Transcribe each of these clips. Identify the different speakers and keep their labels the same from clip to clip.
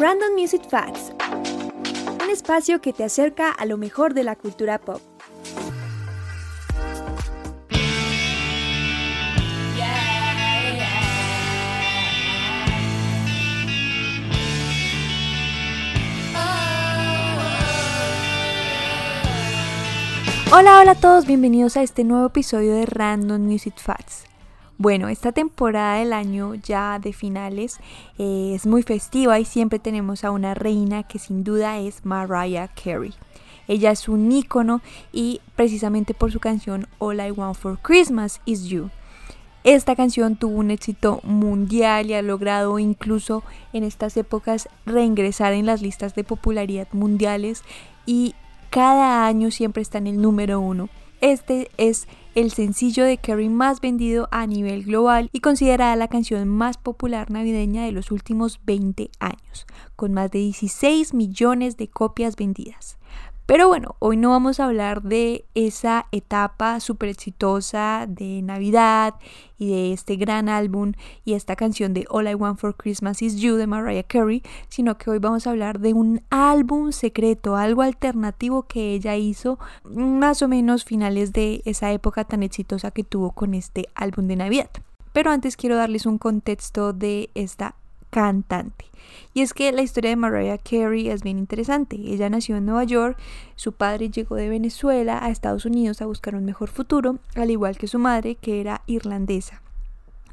Speaker 1: Random Music Facts, un espacio que te acerca a lo mejor de la cultura pop. Hola, hola a todos, bienvenidos a este nuevo episodio de Random Music Facts. Bueno, esta temporada del año ya de finales eh, es muy festiva y siempre tenemos a una reina que sin duda es Mariah Carey. Ella es un ícono y precisamente por su canción All I Want for Christmas Is You. Esta canción tuvo un éxito mundial y ha logrado incluso en estas épocas reingresar en las listas de popularidad mundiales y cada año siempre está en el número uno. Este es el sencillo de Carey más vendido a nivel global y considerada la canción más popular navideña de los últimos 20 años, con más de 16 millones de copias vendidas. Pero bueno, hoy no vamos a hablar de esa etapa súper exitosa de Navidad y de este gran álbum y esta canción de All I Want for Christmas Is You de Mariah Carey, sino que hoy vamos a hablar de un álbum secreto, algo alternativo que ella hizo más o menos finales de esa época tan exitosa que tuvo con este álbum de Navidad. Pero antes quiero darles un contexto de esta cantante. Y es que la historia de Mariah Carey es bien interesante. Ella nació en Nueva York, su padre llegó de Venezuela a Estados Unidos a buscar un mejor futuro, al igual que su madre, que era irlandesa.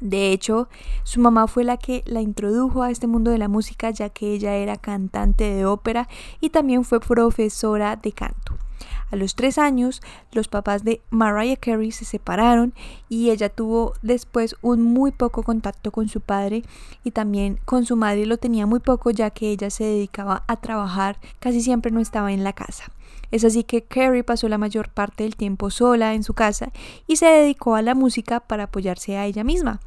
Speaker 1: De hecho, su mamá fue la que la introdujo a este mundo de la música ya que ella era cantante de ópera y también fue profesora de canto. A los tres años, los papás de Mariah Carey se separaron y ella tuvo después un muy poco contacto con su padre y también con su madre lo tenía muy poco ya que ella se dedicaba a trabajar, casi siempre no estaba en la casa. Es así que Carey pasó la mayor parte del tiempo sola en su casa y se dedicó a la música para apoyarse a ella misma.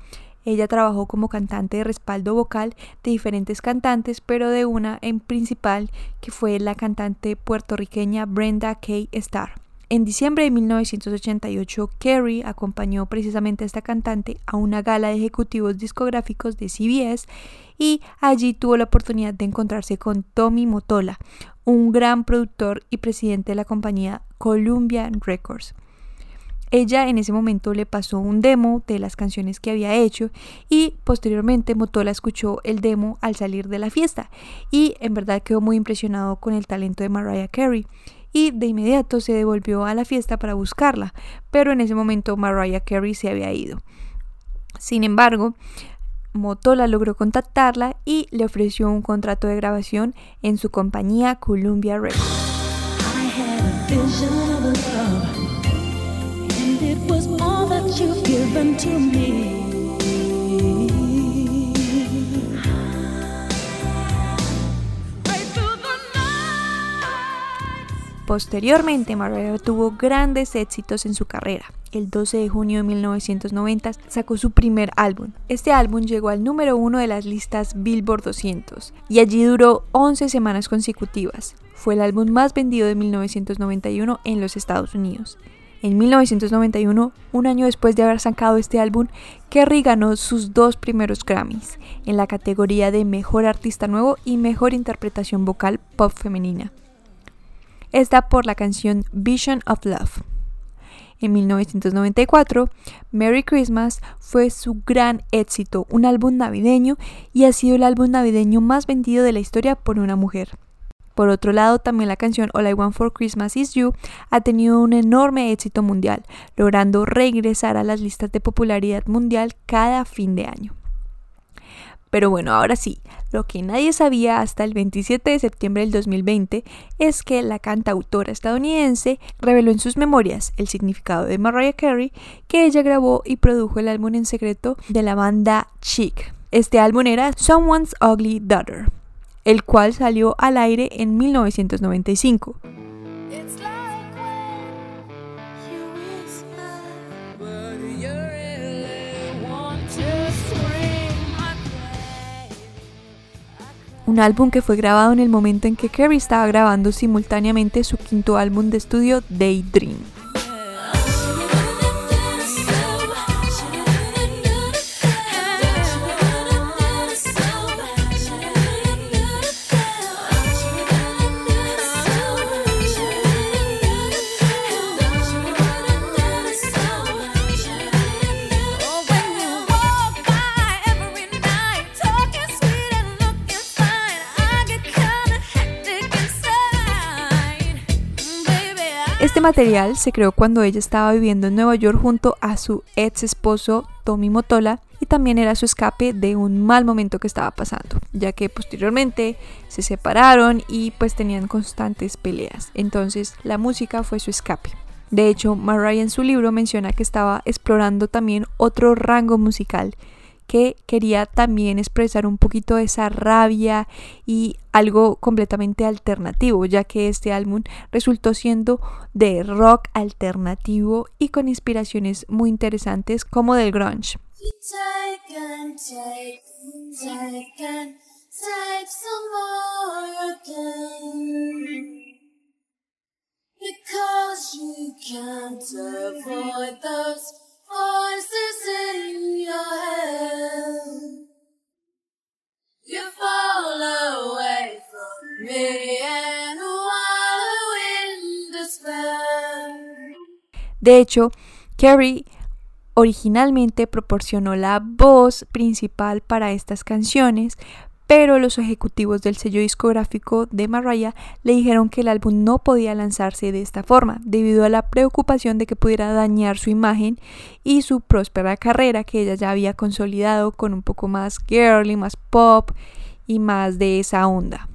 Speaker 1: Ella trabajó como cantante de respaldo vocal de diferentes cantantes, pero de una en principal que fue la cantante puertorriqueña Brenda K. Starr. En diciembre de 1988, Carey acompañó precisamente a esta cantante a una gala de ejecutivos discográficos de CBS y allí tuvo la oportunidad de encontrarse con Tommy Motola, un gran productor y presidente de la compañía Columbia Records. Ella en ese momento le pasó un demo de las canciones que había hecho y posteriormente Motola escuchó el demo al salir de la fiesta y en verdad quedó muy impresionado con el talento de Mariah Carey y de inmediato se devolvió a la fiesta para buscarla, pero en ese momento Mariah Carey se había ido. Sin embargo, Motola logró contactarla y le ofreció un contrato de grabación en su compañía Columbia Records. Posteriormente, Mariah tuvo grandes éxitos en su carrera. El 12 de junio de 1990 sacó su primer álbum. Este álbum llegó al número uno de las listas Billboard 200 y allí duró 11 semanas consecutivas. Fue el álbum más vendido de 1991 en los Estados Unidos. En 1991, un año después de haber sacado este álbum, Kerry ganó sus dos primeros Grammys en la categoría de Mejor Artista Nuevo y Mejor Interpretación Vocal Pop Femenina. Esta por la canción Vision of Love. En 1994, Merry Christmas fue su gran éxito, un álbum navideño y ha sido el álbum navideño más vendido de la historia por una mujer. Por otro lado, también la canción All I Want for Christmas Is You ha tenido un enorme éxito mundial, logrando regresar a las listas de popularidad mundial cada fin de año. Pero bueno, ahora sí, lo que nadie sabía hasta el 27 de septiembre del 2020 es que la cantautora estadounidense reveló en sus memorias el significado de Mariah Carey que ella grabó y produjo el álbum en secreto de la banda Chic. Este álbum era Someone's Ugly Daughter el cual salió al aire en 1995. un álbum que fue grabado en el momento en que Carey estaba grabando simultáneamente su quinto álbum de estudio Daydream. Este material se creó cuando ella estaba viviendo en Nueva York junto a su ex esposo Tommy Motola y también era su escape de un mal momento que estaba pasando, ya que posteriormente se separaron y pues tenían constantes peleas. Entonces la música fue su escape. De hecho, Mariah en su libro menciona que estaba explorando también otro rango musical que quería también expresar un poquito esa rabia y algo completamente alternativo, ya que este álbum resultó siendo de rock alternativo y con inspiraciones muy interesantes como del grunge. De hecho, Carrie originalmente proporcionó la voz principal para estas canciones, pero los ejecutivos del sello discográfico de Mariah le dijeron que el álbum no podía lanzarse de esta forma, debido a la preocupación de que pudiera dañar su imagen y su próspera carrera que ella ya había consolidado con un poco más girly, más pop y más de esa onda.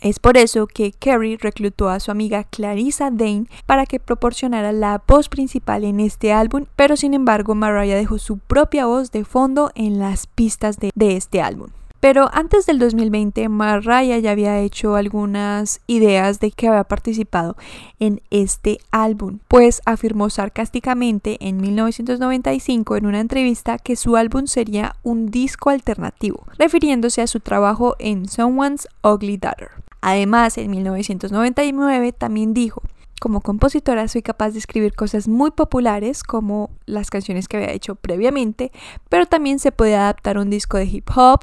Speaker 1: Es por eso que Carrie reclutó a su amiga Clarissa Dane para que proporcionara la voz principal en este álbum, pero sin embargo Mariah dejó su propia voz de fondo en las pistas de, de este álbum. Pero antes del 2020, Mariah ya había hecho algunas ideas de que había participado en este álbum, pues afirmó sarcásticamente en 1995 en una entrevista que su álbum sería un disco alternativo, refiriéndose a su trabajo en Someone's Ugly Daughter. Además, en 1999 también dijo, como compositora soy capaz de escribir cosas muy populares como las canciones que había hecho previamente, pero también se puede adaptar un disco de hip hop,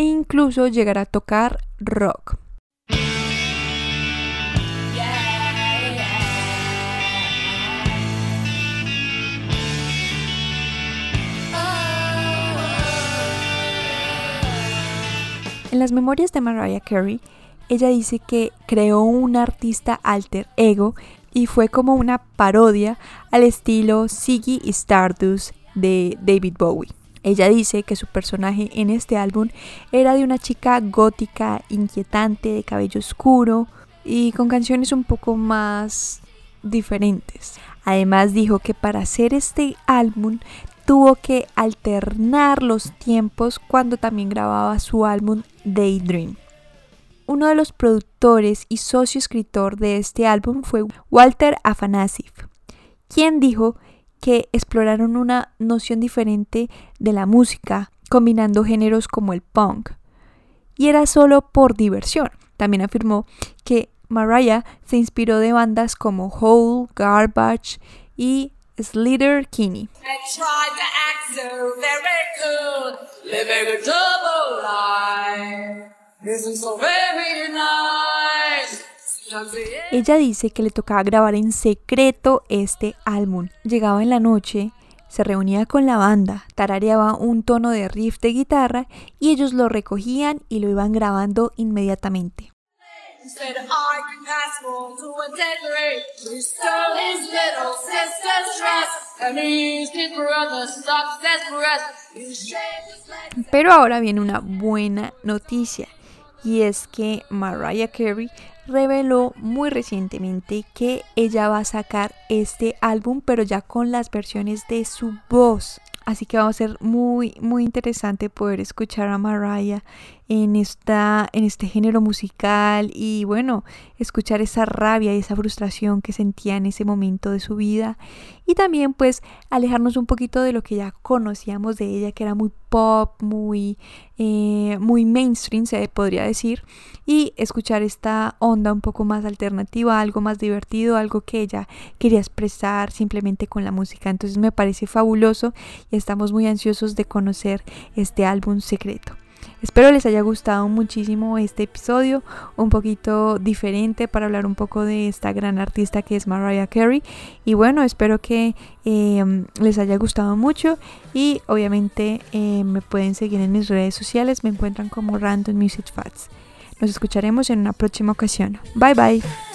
Speaker 1: e incluso llegar a tocar rock. En las memorias de Mariah Carey, ella dice que creó un artista alter ego y fue como una parodia al estilo Ziggy Stardust de David Bowie. Ella dice que su personaje en este álbum era de una chica gótica, inquietante, de cabello oscuro y con canciones un poco más diferentes. Además dijo que para hacer este álbum tuvo que alternar los tiempos cuando también grababa su álbum Daydream. Uno de los productores y socio escritor de este álbum fue Walter Afanasieff, quien dijo exploraron una noción diferente de la música, combinando géneros como el punk. Y era solo por diversión. También afirmó que Mariah se inspiró de bandas como Hole, Garbage y Slither Kinney. Ella dice que le tocaba grabar en secreto este álbum. Llegaba en la noche, se reunía con la banda, tarareaba un tono de riff de guitarra y ellos lo recogían y lo iban grabando inmediatamente. Pero ahora viene una buena noticia y es que Mariah Carey reveló muy recientemente que ella va a sacar este álbum pero ya con las versiones de su voz. Así que va a ser muy muy interesante poder escuchar a Mariah en, esta, en este género musical y bueno, escuchar esa rabia y esa frustración que sentía en ese momento de su vida y también pues alejarnos un poquito de lo que ya conocíamos de ella que era muy pop, muy, eh, muy mainstream se podría decir y escuchar esta onda un poco más alternativa, algo más divertido, algo que ella quería expresar simplemente con la música. Entonces me parece fabuloso y estamos muy ansiosos de conocer este álbum secreto. Espero les haya gustado muchísimo este episodio, un poquito diferente para hablar un poco de esta gran artista que es Mariah Carey. Y bueno, espero que em, les haya gustado mucho y obviamente em, me pueden seguir en mis redes sociales, me encuentran como Random Music Facts. Nos escucharemos en una próxima ocasión. Bye bye.